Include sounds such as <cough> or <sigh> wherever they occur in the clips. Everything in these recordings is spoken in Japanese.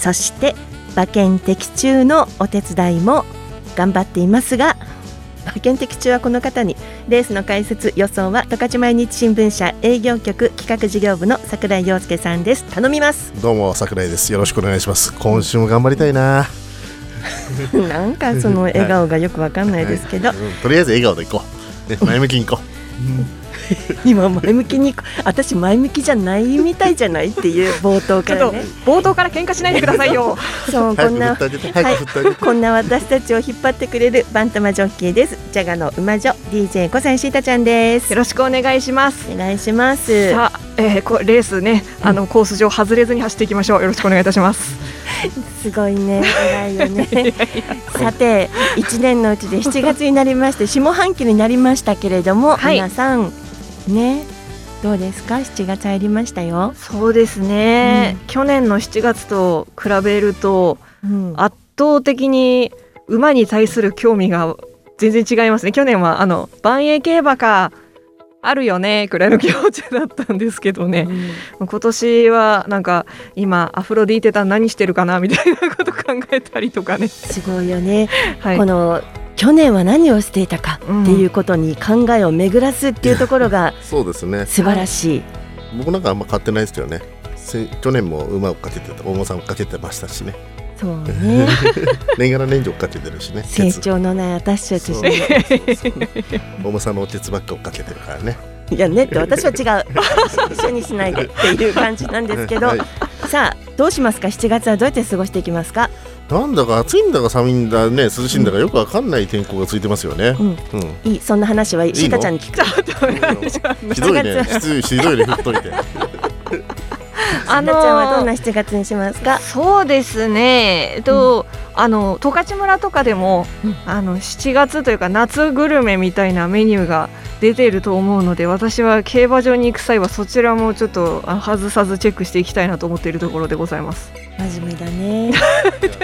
そして馬券的中のお手伝いも頑張っていますが馬券的中はこの方にレースの解説予想は十勝毎日新聞社営業局企画事業部の櫻井陽介さんです。頼みます。どうも桜井です。よろしくお願いします。今週も頑張りたいな。<laughs> なんかその笑顔がよくわかんないですけど、はい。うん。とりあえず笑顔でいこう、ね、前向きにいこう <laughs> 今前向きに私前向きじゃないみたいじゃないっていう冒頭からね。冒頭から喧嘩しないでくださいよ。<laughs> そうこんな早く振ってあげて早く振ってあげて、こんな私たちを引っ張ってくれるバンタマジョッキーです。ジャガの馬女 DJ 小西シータちゃんです。よろしくお願いします。お願いします。さあ、えー、こレースねあのコース上外れずに走っていきましょう。よろしくお願いいたします。<laughs> すごいね偉いよね。さて一年のうちで7月になりまして下半期になりましたけれども、はい。皆さんね。どうですか？7月入りましたよ、そうですね、去年の7月と比べるとうん。圧倒的に馬に対する興味が全然違いますね。去年はあの万栄競馬かあるよねくらいの気持ちだったんですけどね、今年はなんか今アフロディーテタ何してるかなみたいなこと考えたりとかね、すごいよね、はい。こ、の去年は何をしていたかっていうことに考えを巡らすっていうところがそうですね。素晴らしい、僕なんかあんま変わってないですよね。せ去年も馬をかけてた大間さん追っかけてましたしね。そうね。<laughs> 年がら年中追っかけてるしね成長のない私たち。そう。に大間さんのお鉄ばっか追っかけてるからね。いやねって私は違う。<laughs> 一緒にしないでっていう感じなんですけど、はい。さあどうしますか？7月はどうやって過ごしていきますか？なんだか暑いんだか寒いんだね涼しいんだかよくわかんない天候がついてますよね。うん。うん。いいそんな話はいいいの？シータちゃんに聞く。<laughs> ひどいね。ひどいひどいね振っといて。あシータちゃんはどんな7月にしますか？そうですね、えっと、あの十勝村とかでも、うん。あの7月というか夏グルメみたいなメニューが出ていると思うので私は競馬場に行く際はそちらもちょっとあ外さずチェックしていきたいなと思っているところでございます。真面目だね。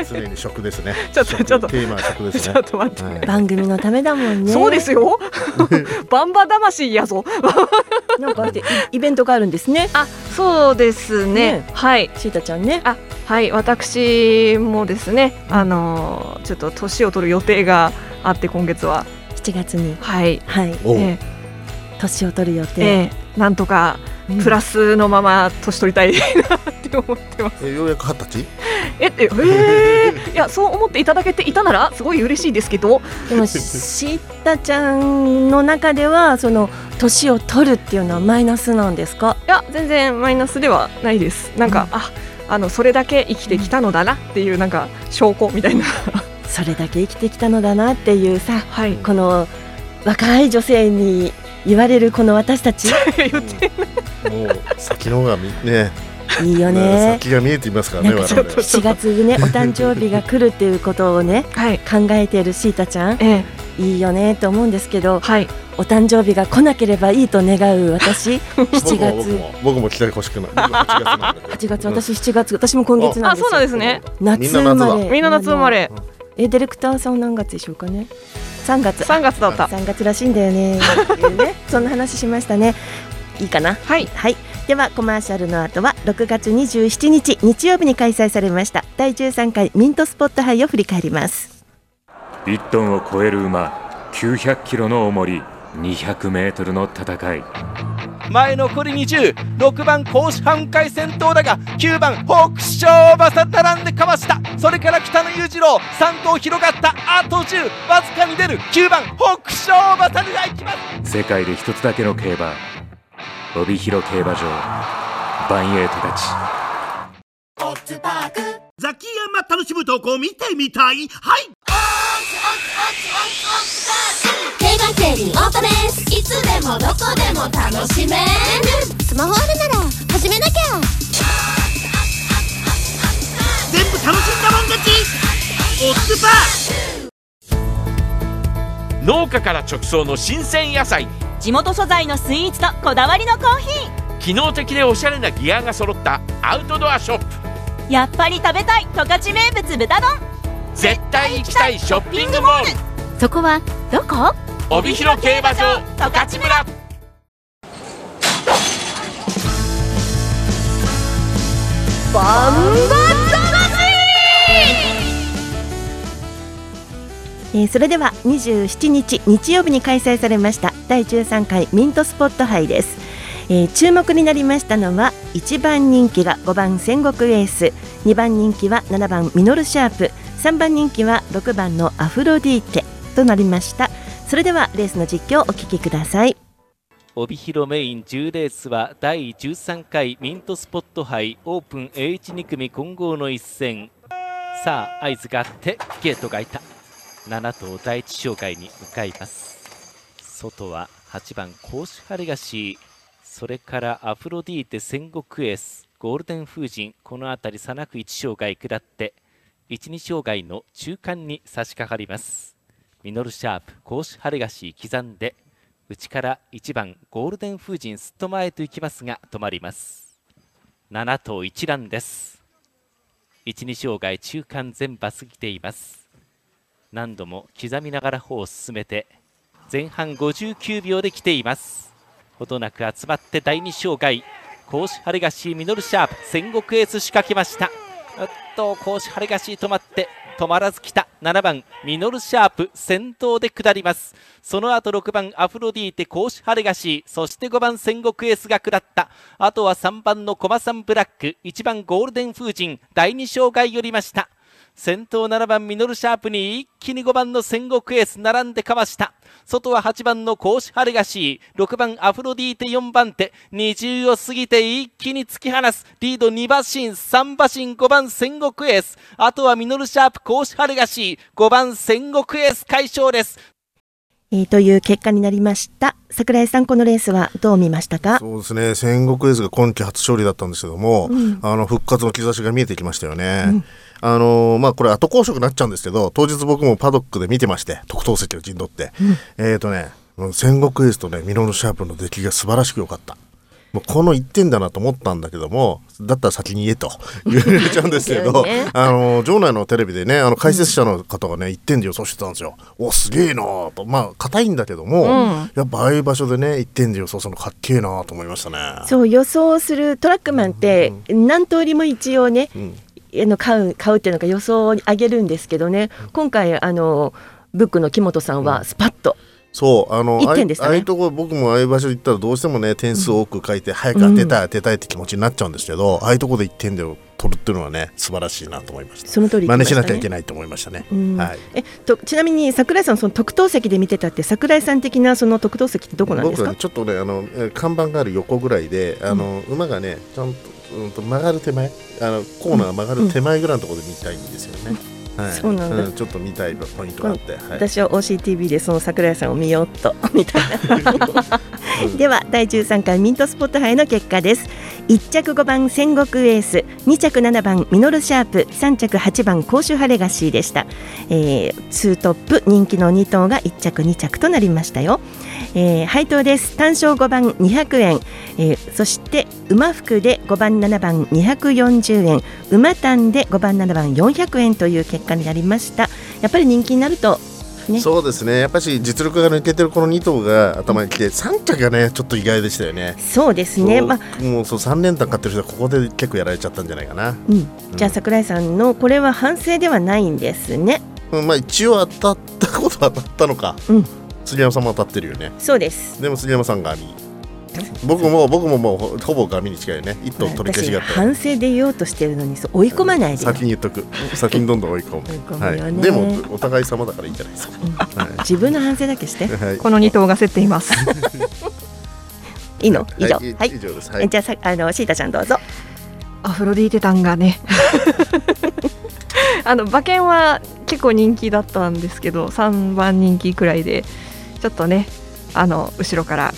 常に食 <laughs> ですね。ちょっとちょっとテーマは食ですちねょっと待って、はい。番組のためだもんね。そうですよ。<laughs> バンバ魂やぞ。<laughs> なんかあってイイベントがあるんですね。あそうですね。ね。はい。シータちゃんね。あはい。私もですねあのーちょっと年を取る予定があって今月は7月に。はい。はい。え年を取る予え定、ええ。なんとかうん。プラスのまま年取りたいな。<laughs> って思ってます。えようやく二十歳？え、え、<laughs> えー、いや、そう思っていただけていたなら、すごい嬉しいですけど。でもシータちゃんの中ではその年を取るっていうのはマイナスなんですか？いや、全然マイナスではないです。なんか、あ、あの、それだけ生きてきたのだなっていう、なんか証拠みたいな。それだけ生きてきたのだなっていうさはい。この若い女性に言われるこの私たち？言って、もう先の方がみね。いいよね。先が見えていますからね我々ちょっと7月にね <laughs> お誕生日が来るっていうことをねはい。考えているシータちゃん？ええ、いいよねと思うんですけどはい。お誕生日が来なければいいと願う私？7僕も僕月。も僕も期待欲しくない。僕も8月なんだけど8月私7月。私も今月なんあ、ですよ。そうなんですね。夏生まれ。みんな夏生まれ。えディレクターさん何月でしょうかね？3月。3月だった。3月らしいんだよね。ね。<laughs> そんな話しましたね。いいかな？はい。はい。ではコマーシャルの後は6月27日日曜日に開催されました第13回ミントスポット杯を振り返ります。1トンを超える馬900キロの重り200メートルの戦い。前残り206番甲子半回先頭だが9番北勝馬さ並んでかわした。それから北野裕次郎3頭広がった。あと10わずかに出る。9番北勝馬さが行きます。世界で一つだけの競馬帯広競馬場バンエイトたち楽しむ投稿見てみたい。はい。競馬競輪オートレース。いつでもどこでも楽しめる。スマホあるなら始めなきゃ。全部楽しんだもん勝ち。オッズパー農家から直送の新鮮野菜。地元素材のスイーツとこだわりのコーヒ機能的でおしゃれなギアが揃ったアウトドアショップ。ーやっぱり食べたい十勝名物豚丼。絶対行きたいショッピングモール。そこはどこ？帯広競馬場十勝村。バンえーそれでは27日日曜日に開催されました第13回ミントスポット杯です、えー注目になりましたのは1番人気が5番戦国エース2番人気は7番ミノルシャープ3番人気は6番のアフロディーテとなりました。それではレースの実況をお聞きください。帯広メイン10レースは第13回ミントスポット杯オープン A12 組混合の一戦。さあ合図があってゲートが開いた。7頭第一障害に向かいます。外は8番コーシュハレガシーそれからアフロディーテ戦国エースゴールデン風神この辺りさなく1障害下って12障害の中間に差し掛かります。ミノルシャープコーシュハレガシー刻んで内から1番ゴールデン風神すっと前と行きますが止まります。7頭一覧です。12障害中間全馬過ぎています。何度も刻みながら歩を進めて前半59秒で来ています。ほどなく集まって第2障害甲子ハレガシーミノルシャープ戦国エース仕掛けました。うっと甲子ハレガシー止まって止まらず来た。7番ミノルシャープ先頭で下ります。その後6番アフロディーテ甲子ハレガシーそして5番戦国エースが下った。あとは3番のコマサンブラック1番ゴールデン風神第2障害寄りました。先頭7番ミノルシャープに一気に5番の戦国エース並んでかわした。外は8番のコーシハレガシー6番アフロディーテ4番手。20を過ぎて一気に突き放す。リード2馬身3馬身5番戦国エース。あとはミノルシャープコーシハレガシー5番戦国エース快勝です。えーという結果になりました。桜井さんこのレースはどう見ましたか？そうですね。戦国エースが今季初勝利だったんですけども、うん。あの復活の兆しが見えてきましたよね。あのまあこれ後公職になっちゃうんですけど当日僕もパドックで見てまして特等席を陣取って、えっ、とね戦国エースとねミノルシャープの出来が素晴らしく良かった。もうこの1点だなと思ったんだけどもだったら先に言えと。<laughs> 言われちゃうんですけど、ね。あの場内のテレビでねあの解説者の方がね1点で予想してたんですよ。おすげえなーと。まあ硬いんだけども、うん。やっぱああいう場所でね1点で予想するのかっけえなと思いましたね。そう予想するトラックマンって何通りも一応ね、あの買う買うっていうのが予想を上げるんですけどね。今回あのブックの木本さんはスパッと、そうあのね。ああいうとこ僕もああいう場所行ったらどうしてもね点数多く書いて早く当てたい当てたいって気持ちになっちゃうんですけど、ああいうとこで1点で取るっていうのはね素晴らしいなと思いました。その通り真似しなきゃいけないと思いましたね、うん。はい。えとちなみに桜井さんその特等席で見てたって桜井さん的なその特等席ってどこなんですか？僕はねちょっとねあのえー看板がある横ぐらいであの、馬がねちゃんと,、うん、と曲がる手前あのコーナー曲がる手前ぐらいのところで見たいんですよね、はい、そうなんだ。ちょっと見たいポイントがあって、はい、私は OCTV でその桜井さんを見ようっと <laughs> みたいな。では第13回ミントスポット杯の結果です。1着5番戦国エース2着7番ミノルシャープ3着8番甲州ハレガシーでした、えー、2トップ人気の2頭が1着2着となりましたよ、えー、配当です。単勝5番200円、えー、そして馬服で5番7番240円。馬単で5番7番400円という結果になりました。やっぱり人気になるとね。そうですね。やっぱし実力が抜けてるこの2頭が頭にきて3着がねちょっと意外でしたよね。そうですね。まあもうそう3連単買ってる人はここで結構やられちゃったんじゃないかな、うん、じゃあ桜井さんのこれは反省ではないんですね。うんまあ一応当たったことは当たったのか、うん杉山さんも当たってるよね。そうです。でも杉山さんが網 <laughs> 僕も僕ももうほほぼ紙に近いよね一頭取り消し私があった。反省で言おうとしてるのにそう追い込まないで。よ。先に言っとく。先にどんどん追い込む。<laughs> でもお互い様だからいいんじゃないですか、はい。自分の反省だけして。はい。この2頭が競っています。<laughs> いいの？以上。はい。はい。以上です。はい。えじゃあさあのシータちゃんどうぞ。アフロディーテタンがね。あの馬券は結構人気だったんですけど3番人気くらいでちょっとねあの後ろから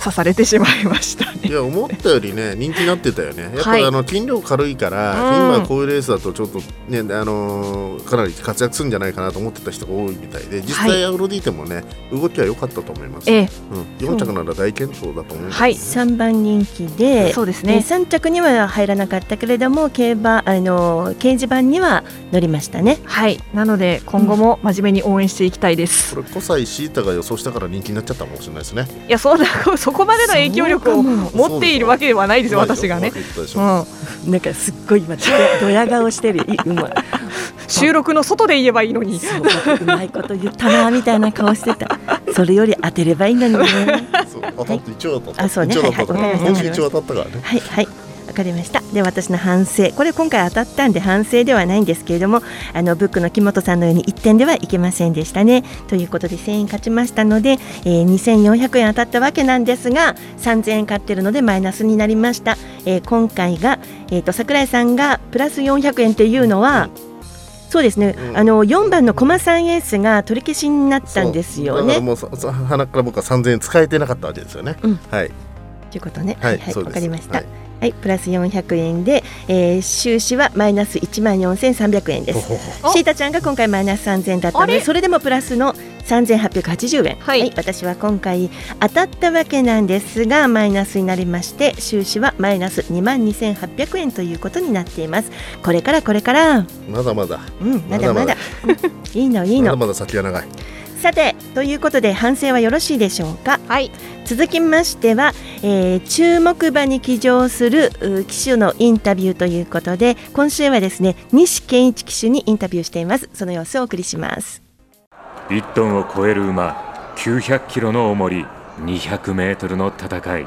刺されてしまいましたね。いや思ったよりね人気になってたよね。やっぱり、はいあの筋力軽いから、うん今こういうレースだとちょっとねあのーかなり活躍するんじゃないかなと思ってた人が多いみたいで実はい際アウロディーテもね動きは良かったと思います。ええうん、4着なら大健闘だと思います。はい3番人気でそうですねえー3着には入らなかったけれども競馬あの掲示板には乗りましたね。はい、なので今後も真面目に応援していきたいです。これ小西シータが予想したから人気になっちゃったかもしれないですね。いや、そんなそこまでの影響力を持っているわけではないですよ、私がねうん。なんかすっごい今ドヤ顔してる。いうまい収録の外で言えばいいのに。そううまいこと言ったなみたいな顔してた。それより当てればいいのにね。そう当たって一応当たった。あそうね一応当たった。はいはい今週一応当たったからね。はいはいわかりました。で私の反省。これ今回当たったんで反省ではないんですけれどもあのブックの木本さんのように1点ではいけませんでしたね。ということで1000円勝ちましたので、えー2400円当たったわけなんですが3000円買ってるのでマイナスになりました、えー今回が、えー、と桜井さんがプラス400円っていうのは、そうですね、うん。あの4番のコマ3エースが取り消しになったんですよね。もうささ鼻から僕は3000円使えてなかったわけですよね。うん。はい。ということね。ははいい、はい、わかりました。ははいい、プラス400円で、えー収支はマイナス1万4300円です。おシータちゃんが今回マイナス3000円だったので、それでもプラスの3880円。はい私は今回当たったわけなんですが、マイナスになりまして、収支はマイナス2万2800円ということになっています。これからこれから、まだまだ。うん、まだまだ。いいのいいの。まだまだ先が長い。さて、ということで反省はよろしいでしょうか？はい、続きましては、えー注目馬に騎乗するう騎手のインタビューということで今週はですね西健一騎手にインタビューしています。その様子をお送りします。1トンを超える馬900キロの重り200メートルの戦い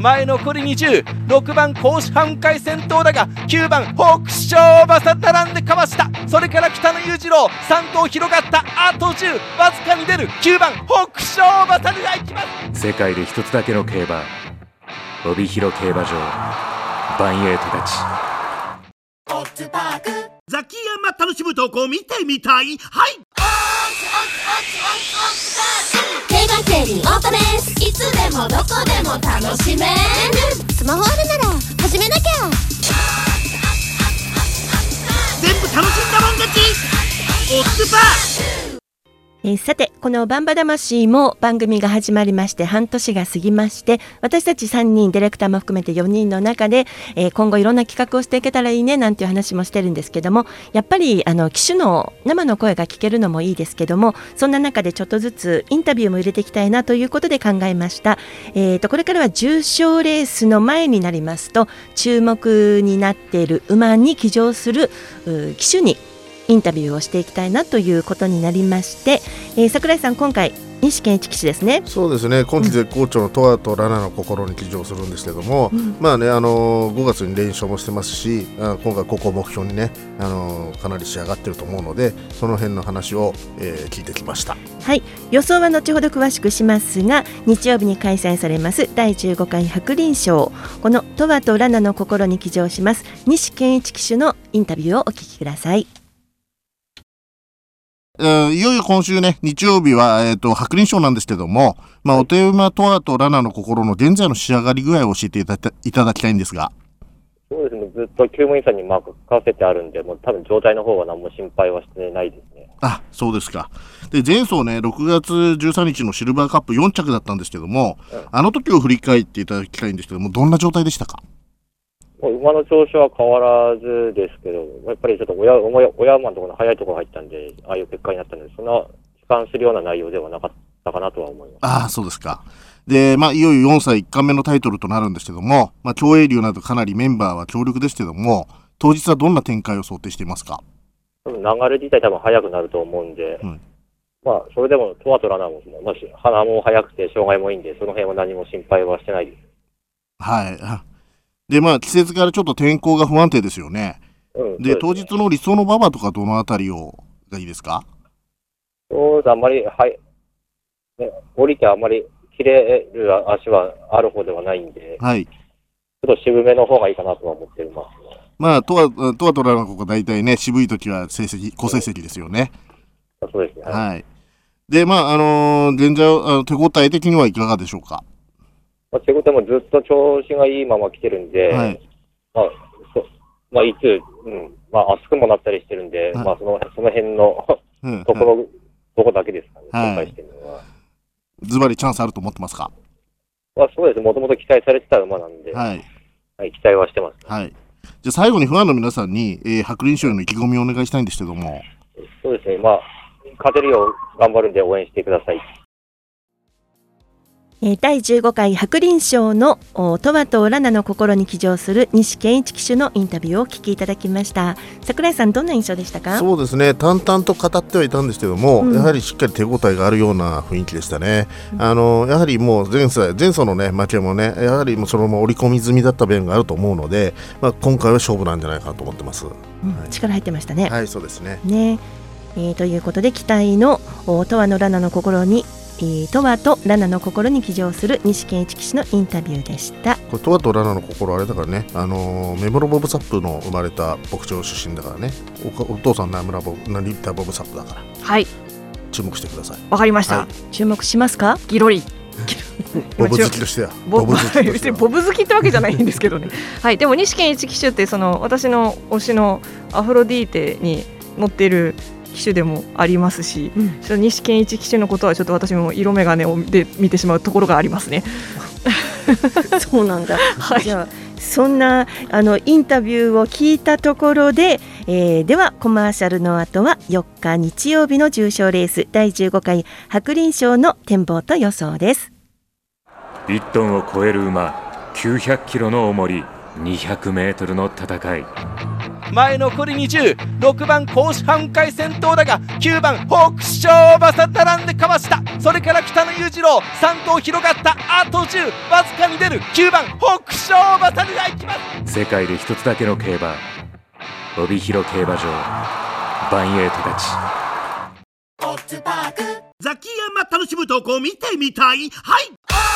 前残り206番甲子半回先頭だが9番北勝馬さ並んでかわした。それから北野裕次郎3頭広がった。あと10わずかに出る。9番北勝馬さが行きます。世界で一つだけの競馬帯広競馬場バンエイトたちザキヤマ楽しむ投稿見てみたい？はい競馬競輪オートレース。いつでもどこでも楽しめる。スマホあるなら始めなきゃ。全部楽しんだもん勝ち。オッズパーえーさてこの「バンバ魂」も番組が始まりまして半年が過ぎまして私たち3人ディレクターも含めて4人の中で、えー今後いろんな企画をしていけたらいいねなんていう話もしてるんですけどもやっぱりあの機種の生の声が聞けるのもいいですけどもそんな中でちょっとずつインタビューも入れていきたいなということで考えました、えー、とこれからは重賞レースの前になりますと注目になっている馬に騎乗する騎手にインタビューをしていきたいなということになりまして、えー桜井さん今回西健一騎手ですね。そうですね。今季絶好調のトアとラナの心に騎乗するんですけども、まあねあのー5月に連勝もしてますしあ今回ここを目標にね、あのーかなり仕上がってると思うのでその辺の話を、えー聞いてきました。はい。予想は後ほど詳しくしますが日曜日に開催されます第15回白輪賞。このトワとラナの心に騎乗します西健一騎手のインタビューをお聞きください。えーいよいよ今週ね、日曜日は、えっ、と、白輪賞なんですけども、まあ、お手馬トアとラナの心の現在の仕上がり具合を教えていただきたいんですが。そうですね、ずっと救務員さんにまあ書かせてあるんで、もう多分状態の方は何も心配はしてないですね。あ、そうですか。で、前走ね、6月13日のシルバーカップ4着だったんですけども、あの時を振り返っていただきたいんですけども、どんな状態でしたか？馬の調子は変わらずですけど、やっぱりちょっと親親親馬のところの早いところ入ったんで、ああいう結果になったので、そんな悲観するような内容ではなかったかなとは思います。ああ、そうですか。で、まあ、いよいよ4歳1冠目のタイトルとなるんですけども、まあ、競泳流などかなりメンバーは強力ですけども、当日はどんな展開を想定していますか？流れ自体多分速くなると思うんで、うんまあ、それでもトワとラナも、もし鼻も速くて障害もいいんで、その辺は何も心配はしてないです。はい。あで、まあ、季節からちょっと天候が不安定ですよね。うん、で、ね日の理想の馬場とかどのあたりを、がいいですか？そうです、あんまり、はい、ね、降りてあんまり切れる足はある方ではないんで、はい。ちょっと渋めの方がいいかなとは思ってます。まあ、とは、とはとらのここ大体ね、渋い時は成績、好成績ですよね。そうですね。はい。で、まあ、あのー現在、あの手応え的にはいかがでしょうか？まあ、ということはもうずっと調子がいいまま来てるんで、はいまあ、そまあ、いつ、うん、まあ、熱くもなったりしてるんで、はいまあ、その、その辺のうん <laughs> ところ、どこだけですかね、はい心配してるのは。ズバリチャンスあると思ってますか？まあ、そうです。もともと期待されてた馬なんで、はい。はい、期待はしてます。はい。じゃあ最後にファンの皆さんに、えー、白輪賞への意気込みをお願いしたいんですけども。そうですね。まあ、勝てるよう頑張るんで応援してください。えー第15回白輪賞のおトマトラナの心に騎乗する西健一騎手のインタビューをお聞きいただきました。桜井さんどんな印象でしたか？そうですね。淡々と語ってはいたんですけども、うん。やはりしっかり手応えがあるような雰囲気でしたね、あのやはりもう前歳前走のね負けもねやはりもうそのまま織り込み済みだった面があると思うので、まあ、今回は勝負なんじゃないかなと思ってます。うん力入ってましたね。はいそうですね。ね。えーということで期待のおトワのラナの心に、えートワとラナの心に騎乗する西健一騎手のインタビューでした。これトワとラナの心あれだからね、あのーメモロボブサップの生まれた牧場出身だからね。おお父さんナムラボブナリッタボブサップだから。はい。注目してください。わかりました、はい。注目しますか？ギロリ。<laughs> ボブ好きとしては。ボブ好きってわけじゃないんですけどね。<laughs> はい。でも西健一騎手ってその私の推しのアフロディーテに乗っている騎手でもありますし、うん。ちょっと西健一騎手のことはちょっと私も色眼鏡をで見てしまうところがありますね。<laughs> そうなんだ、<laughs> はい。じゃあそんなあのインタビューを聞いたところで、えーではコマーシャルの後は4日日曜日の重賞レース第15回白輪賞の展望と予想です。1トンを超える馬900キロの重り200メートルの戦い前残り206番甲子半回先頭だが9番北勝馬さ並んでかわした。それから北野裕次郎3頭広がった。あと10わずかに出る。9番北勝馬さが行きます。世界で一つだけの競馬帯広競馬場バンエイトたち。ザキヤマ楽しむ投稿見てみたい？はい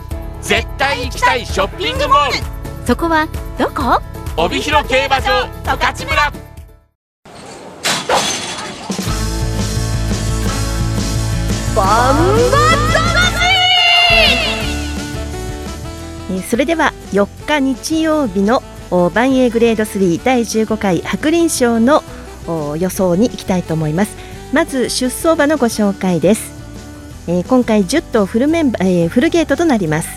絶対行きたいショッピングモール。そこはどこ？帯広競馬場十勝村。バンえー！それでは4日日曜日のおバンエーグレード3第15回白輪賞のお予想に行きたいと思います。まず出走馬のご紹介です、えー今回10頭フルメンバー、えーフルゲートとなります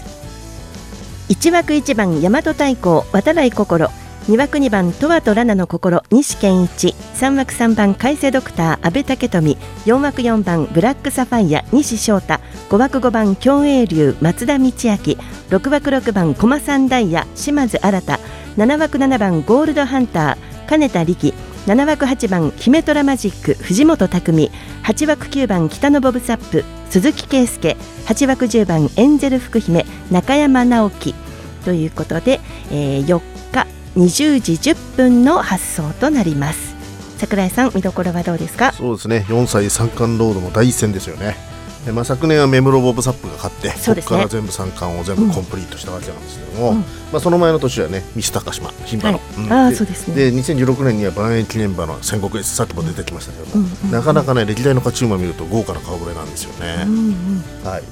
1枠1番大和太鼓渡来心。2枠2番トワとラナの心。西健一。3枠3番海瀬ドクター阿部武富。4枠4番ブラックサファイア。西翔太。5枠5番共栄流松田道明。6枠6番駒三ダイヤ島津新。7枠7番ゴールドハンター金田力。7枠8番姫虎マジック藤本匠。8枠9番北のボブサップ鈴木圭介。8枠10番エンゼル福姫中山直樹。ということで、えー4日20時10分の発送となります。桜井さん見どころはどうですか？そうですね。4歳三冠ロードの第一戦ですよね。でまあ、昨年はメムロボブサップが勝ってそここから全部三冠を全部コンプリートしたわけなんですけども、うん。まあ、その前の年はねミス高島牝馬の、はい。うん。あーそうですね。で2016年には万円記念馬の戦国エースさっきも出てきましたけども、うんうんなかなかね歴代の勝ち馬見ると豪華な顔ぶれなんですよね、うんうんはい。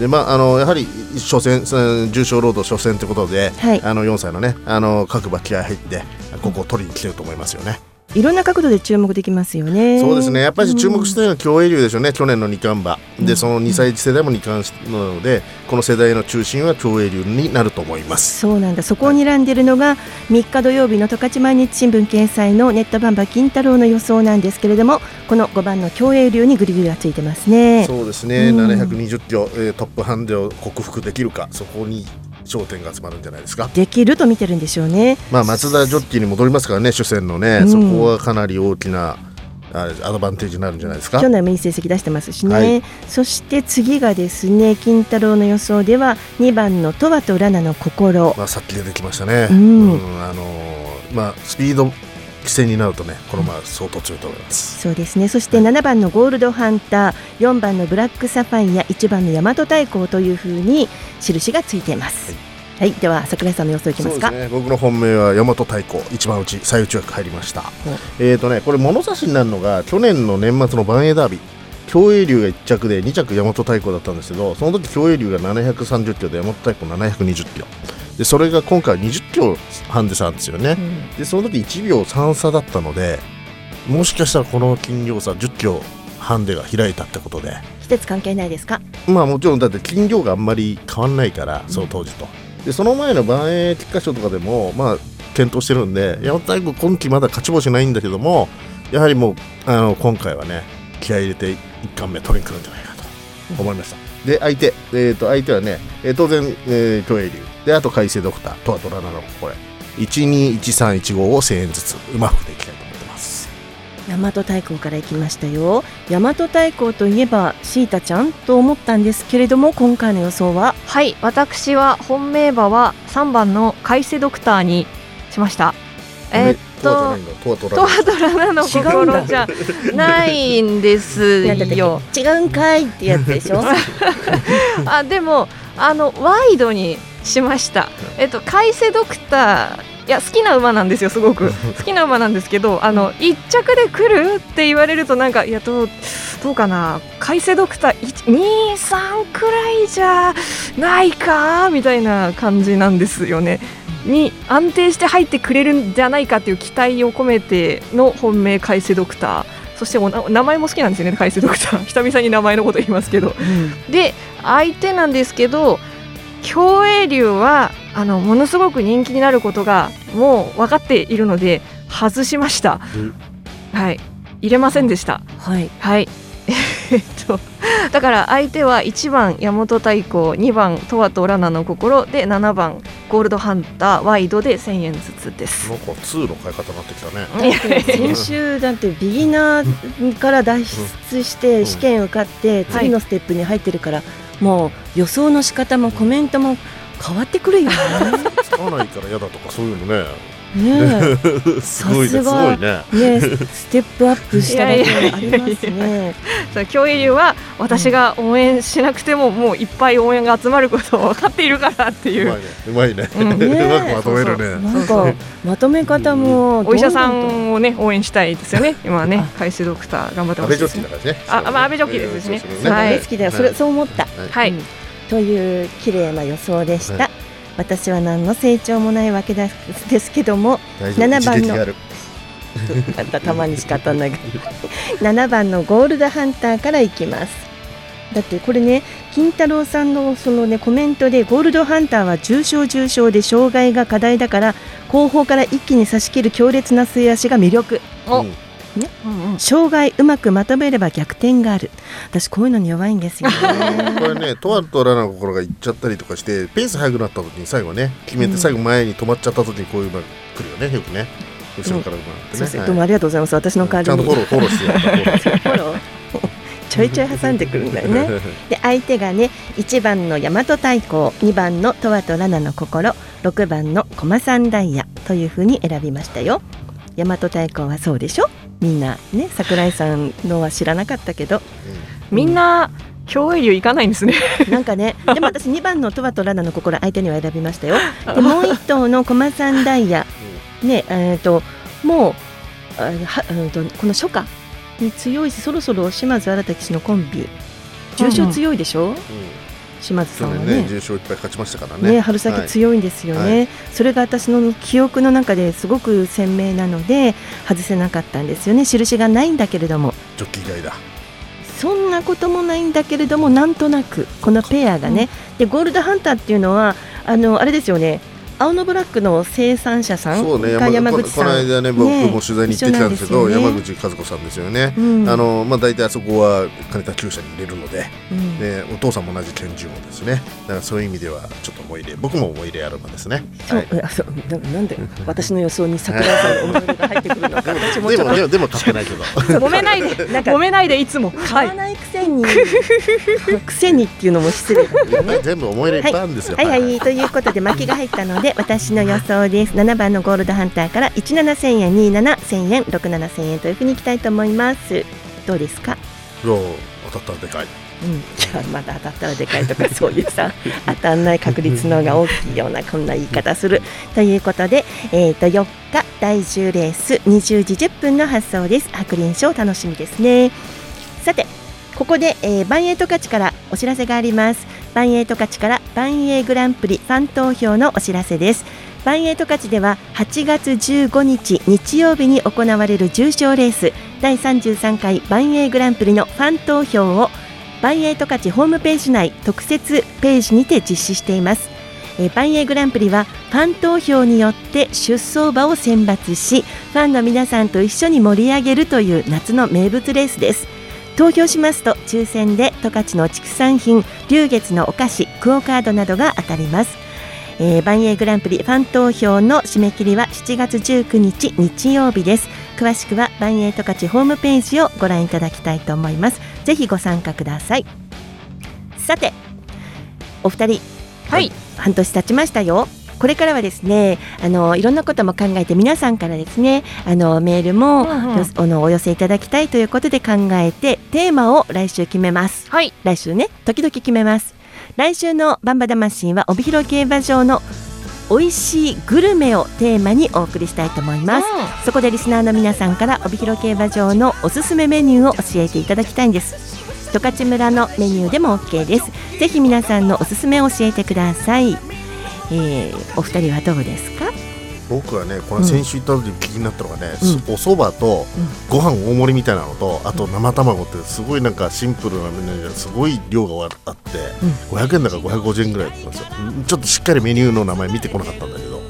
でまあ、あのやはり初戦重賞ロード初戦ということで、はい。あの4歳のねあの各馬気合入ってここを取りに来てると思いますよね。いろんな角度で注目できますよね。そうですね。やっぱり注目してるのは競泳流でしょうね、去年の二冠馬。でその2歳児世代も二冠なのでこの世代の中心は競泳流になると思います。そうなんだ。そこを睨んでるのが3日土曜日の十勝毎日新聞掲載のネットバンバ金太郎の予想なんですけれどもこの5番の競泳流にグリグリがついてますね。そうですね、うん。720キロ、えートップハンデを克服できるかそこに焦点が集まるんじゃないですか。できると見てるんでしょうね。まあ松田ジョッキーに戻りますからね主戦のね、うん。そこはかなり大きなアドバンテージになるんじゃないですか。去年もいい成績出してますしね、はい。そして次がですね金太郎の予想では2番のトワとラナの心。まあ、さっき出てきましたね、うんあのーまあ、スピード規制になるとねこの馬は相当強いと思います。そうですね。そして7番のゴールドハンター4番のブラックサファイア1番の大和太鼓というふうに印がついています。はい、では桜井さんの予想いきますか。そうですね。僕の本命は大和太鼓一番内最内枠入りました、えーとねこれ物差しになるのが去年の年末の万栄ダービー。競泳竜が1着で2着大和太鼓だったんですけどその時競泳竜が730キロで大和太鼓720キロでそれが今回20キロ半で差なんですよね、でその時1秒3差だったのでもしかしたらこの金量差10キロ半でが開いたってことで。季節関係ないですか？まあもちろんだって金量があんまり変わんないから、その当時と。でその前の万栄菊花賞とかでもまあ検討してるんで山本太鼓今季まだ勝ち星ないんだけどもやはりもうあの今回はね気合い入れて1冠目取りに来るんじゃないかと思いました。で相手、えー、と相手はね、えー当然、えー、競泳竜であと海星ドクター。とはドラナのこれ。121315を1000円ずつ馬服でいきたいと思ってます。大和太鼓からいきましたよ。大和太鼓といえばシータちゃんと思ったんですけれども今回の予想は？はい私は本命馬は3番の海瀬ドクターにしました。えーっととはドトワドラナの心じゃないんですよ。<laughs> 違うんかいってやつでしょ？<laughs> あでもあのワイドにしました。えっと海瀬ドクターいや好きな馬なんですよすごく。<laughs> 好きな馬なんですけどあの一着で来るって言われるとなんかいやどうどうかな？海瀬ドクター23くらいじゃないか？みたいな感じなんですよね。に安定して入ってくれるんじゃないかっていう期待を込めての本命海瀬ドクターそしておな名前も好きなんですよね海瀬ドクター <laughs> 久々に名前のこと言いますけどで相手なんですけど競泳竜はあのものすごく人気になることがもう分かっているので外しました。はい入れませんでした。はい。はい。えっとだから相手は1番大和太鼓2番トワとラナの心で7番ゴールドハンターワイドで1000円ずつです。なんか2の買い方になってきたね。<laughs> 先週だってビギナーから脱出して試験受かって次のステップに入ってるからもう予想の仕方もコメントも変わってくるよね。<laughs> 使わないから嫌だとかそういうのね。ねえ <laughs> すごいね。すごいね。ねステップアップしただけありますね。<laughs> そう競泳竜は私が応援しなくてももういっぱい応援が集まることを分かっているからっていう。うまいね。うん <laughs> うまくまとめるね。なんかまとめ方もお医者さんをね応援したいですよね。今はね海水ドクター頑張ってほしいですね。安倍ジョッキだからねあ、まあ安倍ジョッキですしねそうそう。ねはい大好きだよ。それそう思った。はいうんという綺麗な予想でした。はい私は何の成長もないわけですけども大丈夫。7番のたたまにしか当たんないが7番のゴールドハンターからいきます。だってこれね金太郎さんのそのねコメントでゴールドハンターは重症重症で障害が課題だから後方から一気に差し切る強烈な末足が魅力。おね、障害うまくまとめれば逆転がある。私こういうのに弱いんですよね。<laughs> これね、ト <laughs> ワとラナの心がいっちゃったりとかして、ペース速くなった時に最後ね、決めて最後前に止まっちゃった時にこういう馬が来るよね、よくね。後ろからうですね。はい。どうもありがとうございます。私の代わりに。ちゃんとフォロー、してよ。フォロー。ちょいちょい挟んでくるんだよね。<laughs> で相手がね1番の大和太鼓2番のトワとラナの心6番の駒さんダイヤというふうに選びましたよ。大和太鼓はそうでしょ？みんなね桜井さんのは知らなかったけどみんな競泳竜行かないんですね。なんかねでも私2番のトワとラナの心相手には選びましたよ。<laughs> でもう1頭の駒さんダイヤ。ねえー、ともうあはうんとこの初夏に強いしそろそろ島津新騎士のコンビ。重賞強いでしょ、島津さんはね。ね、重賞いっぱい勝ちましたからね。ね、春先強いんですよね、はい。それが私の記憶の中ですごく鮮明なので外せなかったんですよね。印がないんだけれども。ジョッキー以外だ。そんなこともないんだけれどもなんとなくこのペアがね、でゴールドハンターっていうのはあのあれですよね青のブラックの生産者さんそうねが山こ口さんこの間ね僕も取材に行ってきたんですけど一緒なん山口和子さんですよね、うん。あのまあ大体あそこは金田厩舎に入れるので、うん。でお父さんも同じ拳銃もですね。だからそういう意味ではちょっと思い入れ僕も思い入れある馬ですね。そうあそうななんで私の予想に桜井さんの思い入れが入ってくるのか私もちょっとでもでもでも買ってないけど。<laughs> 揉めないでなんか。揉めないでいつも。買わないくせに、くせにっていうのも失礼。<laughs> 全部思い入れいっぱいあるんですよ、はい。はい。はい。ということで巻きが入ったので私の予想です。7番のゴールドハンターから17000円27000円67000円というふうにいきたいと思います。どうですか？当たったらでかい。うん、いやまだ当たったらでかいとか <laughs> そういうさ当たんない確率の方が大きいようなこんな言い方する。ということで、えー、と4日第10レース20時10分の発送です。白輪賞楽しみですね。さてここで、えー、バンエイト勝ちからお知らせがありますバンエイト勝ちからバンエイグランプリファン投票のお知らせです。バンエイト勝ちでは8月15日日曜日に行われる重賞レース第33回バンエイグランプリのファン投票をバンエイト勝ちホームページ内特設ページにて実施しています。えバンエイグランプリはファン投票によって出走馬を選抜しファンの皆さんと一緒に盛り上げるという夏の名物レースです。投票しますと抽選で十勝の畜産品龍月のお菓子クオカードなどが当たります。えー、バンエイグランプリファン投票の締め切りは7月19日日曜日です。詳しくはバンエイト勝ちホームページをご覧いただきたいと思います。ぜひご参加ください。さてお二人はい。半年経ちましたよこれからはですねあのいろんなことも考えて皆さんからですねあのメールも、うんお寄せいただきたいということで考えてテーマを来週決めます。はい。来週ね時々決めます。来週のバンバ魂は帯広競馬場の美味しいグルメをテーマにお送りしたいと思います、そこでリスナーの皆さんから帯広競馬場のおすすめメニューを教えていただきたいんです。十勝村のメニューでも OK です。ぜひ皆さんのおすすめを教えてください、えー、お二人はどうですか？僕はねこの先週行った時気になったのがね、うお蕎麦とご飯大盛りみたいなのとあと生卵ってすごいなんかシンプルなメニューですごい量があって、500円だから550円ぐらいだったんですよ。ちょっとしっかりメニューの名前見てこなかったんだけど。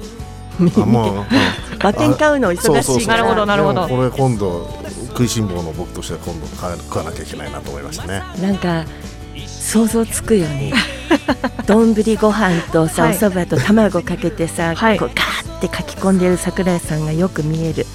あまあ、<laughs> 馬券買うの忙しいなるほどなるほど。これ今度食いしん坊の僕としては今度食わなきゃいけないなと思いましたね。なんか想像つくよね <laughs> 丼ご飯とさ、はいお蕎麦と卵かけてさ、はい。こうガーって書き込んでる桜井さんがよく見える、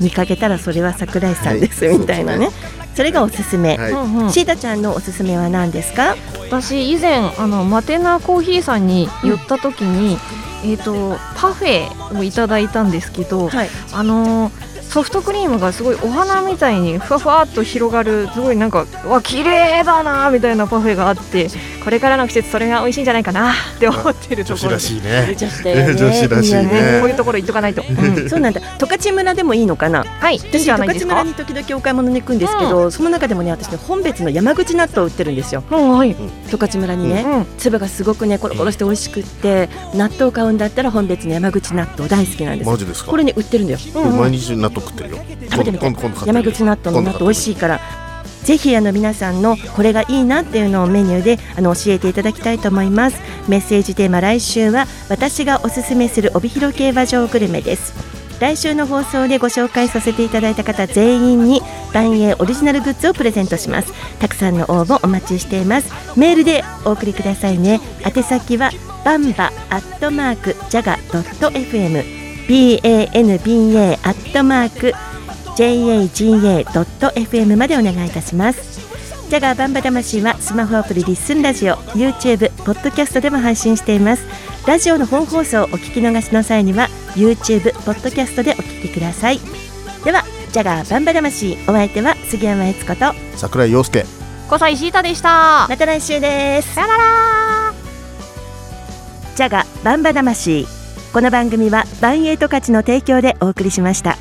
見かけたらそれは桜井さんです、はい。みたいなね。それがおすすめ、はい。うんうん。シータちゃんのおすすめは何ですか？私以前あのマテナコーヒーさんに寄った時に、えっ、とパフェをいただいたんですけど、はい。あのーソフトクリームがすごいお花みたいにふわふわっと広がるすごいなんかわ綺麗だなみたいなパフェがあってこれからの季節それが美味しいんじゃないかな <laughs> って思ってると女子らころです。しいね。女子らしいね。ね。こういうところ行っとかないと、うん。そうなんだ。十勝村でもいいのかな？はい。いいんじゃないですか？十勝村に時々お買い物に行くんですけど、その中でもね私ね本別の山口納豆を売ってるんですよ。うんはい、十勝村にね、うん粒がすごくねコロコロして美味しくって納豆を買うんだったら本別の山口納豆大好きなんです。マジですか？これね売ってるんだよ、毎日納豆食ってるよ。食べてみて。山る口納豆の納豆美味しいからぜひあの皆さんのこれがいいなっていうのをメニューであの教えていただきたいと思います。メッセージテーマ来週は私がおすすめする帯広競馬場グルメです。来週の放送でご紹介させていただいた方全員に万栄オリジナルグッズをプレゼントします。たくさんの応募お待ちしています。メールでお送りくださいね。宛先はバンバアットマークジャガドット FM banba アットマーク jaga.fm までお願いいたします。ジャガーバンバ魂はスマホアプリリッスンラジオ YouTube、ポッドキャストでも配信しています。ラジオの本放送をお聞き逃しの際には YouTube、ポッドキャストでお聞きください。ではジャガーバンバ魂お相手は杉山悦子と桜井陽介。小西シータでした。また来週です。さよなら。ジャガバンバ魂この番組はバンエイト価値の提供でお送りしました